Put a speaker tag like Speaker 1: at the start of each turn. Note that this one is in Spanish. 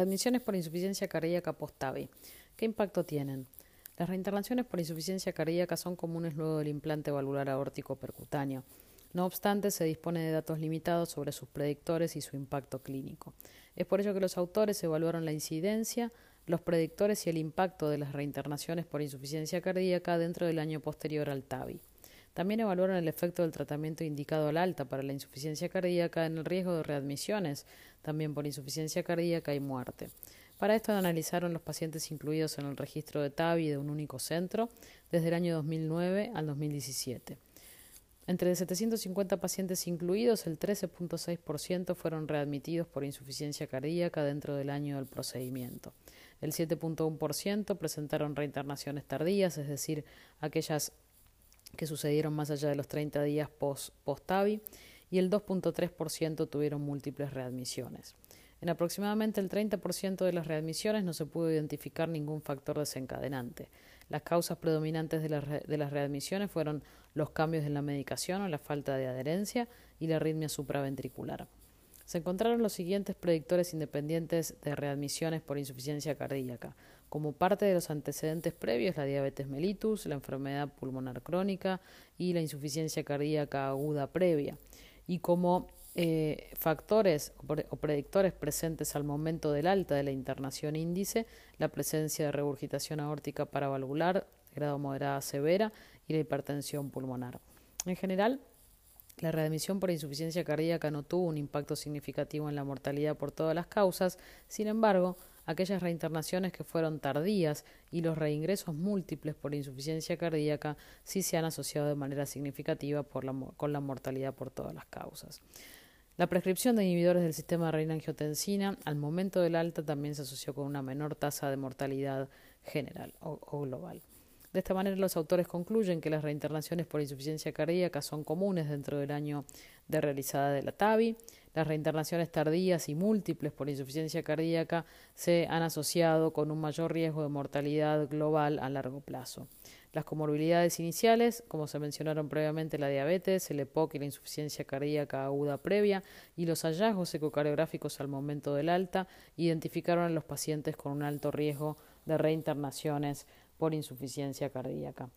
Speaker 1: readmisiones por insuficiencia cardíaca post-TAVI. ¿Qué impacto tienen? Las reinternaciones por insuficiencia cardíaca son comunes luego del implante valvular aórtico percutáneo. No obstante, se dispone de datos limitados sobre sus predictores y su impacto clínico. Es por ello que los autores evaluaron la incidencia, los predictores y el impacto de las reinternaciones por insuficiencia cardíaca dentro del año posterior al TAVI. También evaluaron el efecto del tratamiento indicado al alta para la insuficiencia cardíaca en el riesgo de readmisiones, también por insuficiencia cardíaca y muerte. Para esto analizaron los pacientes incluidos en el registro de TAVI de un único centro desde el año 2009 al 2017. Entre 750 pacientes incluidos, el 13.6% fueron readmitidos por insuficiencia cardíaca dentro del año del procedimiento. El 7.1% presentaron reinternaciones tardías, es decir, aquellas que sucedieron más allá de los 30 días post-TAVI, y el 2.3% tuvieron múltiples readmisiones. En aproximadamente el 30% de las readmisiones no se pudo identificar ningún factor desencadenante. Las causas predominantes de, de, las readmisiones fueron los cambios en la medicación o la falta de adherencia y la arritmia supraventricular. Se encontraron los siguientes predictores independientes de readmisiones por insuficiencia cardíaca. Como parte de los antecedentes previos, la diabetes mellitus, la enfermedad pulmonar crónica y la insuficiencia cardíaca aguda previa. Y como eh, factores o predictores presentes al momento del alta de la internación índice, la presencia de regurgitación aórtica paravalvular, grado moderada severa y la hipertensión pulmonar. En general, la readmisión por insuficiencia cardíaca no tuvo un impacto significativo en la mortalidad por todas las causas, sin embargo, aquellas reinternaciones que fueron tardías y los reingresos múltiples por insuficiencia cardíaca sí se han asociado de manera significativa con la mortalidad por todas las causas. La prescripción de inhibidores del sistema de renina-angiotensina al momento del alta también se asoció con una menor tasa de mortalidad general o global. De esta manera, los autores concluyen que las reinternaciones por insuficiencia cardíaca son comunes dentro del año de realizada de la TAVI. Las reinternaciones tardías y múltiples por insuficiencia cardíaca se han asociado con un mayor riesgo de mortalidad global a largo plazo. Las comorbilidades iniciales, como se mencionaron previamente, la diabetes, el EPOC y la insuficiencia cardíaca aguda previa, y los hallazgos ecocardiográficos al momento del alta, identificaron a los pacientes con un alto riesgo de reinternaciones por insuficiencia cardíaca.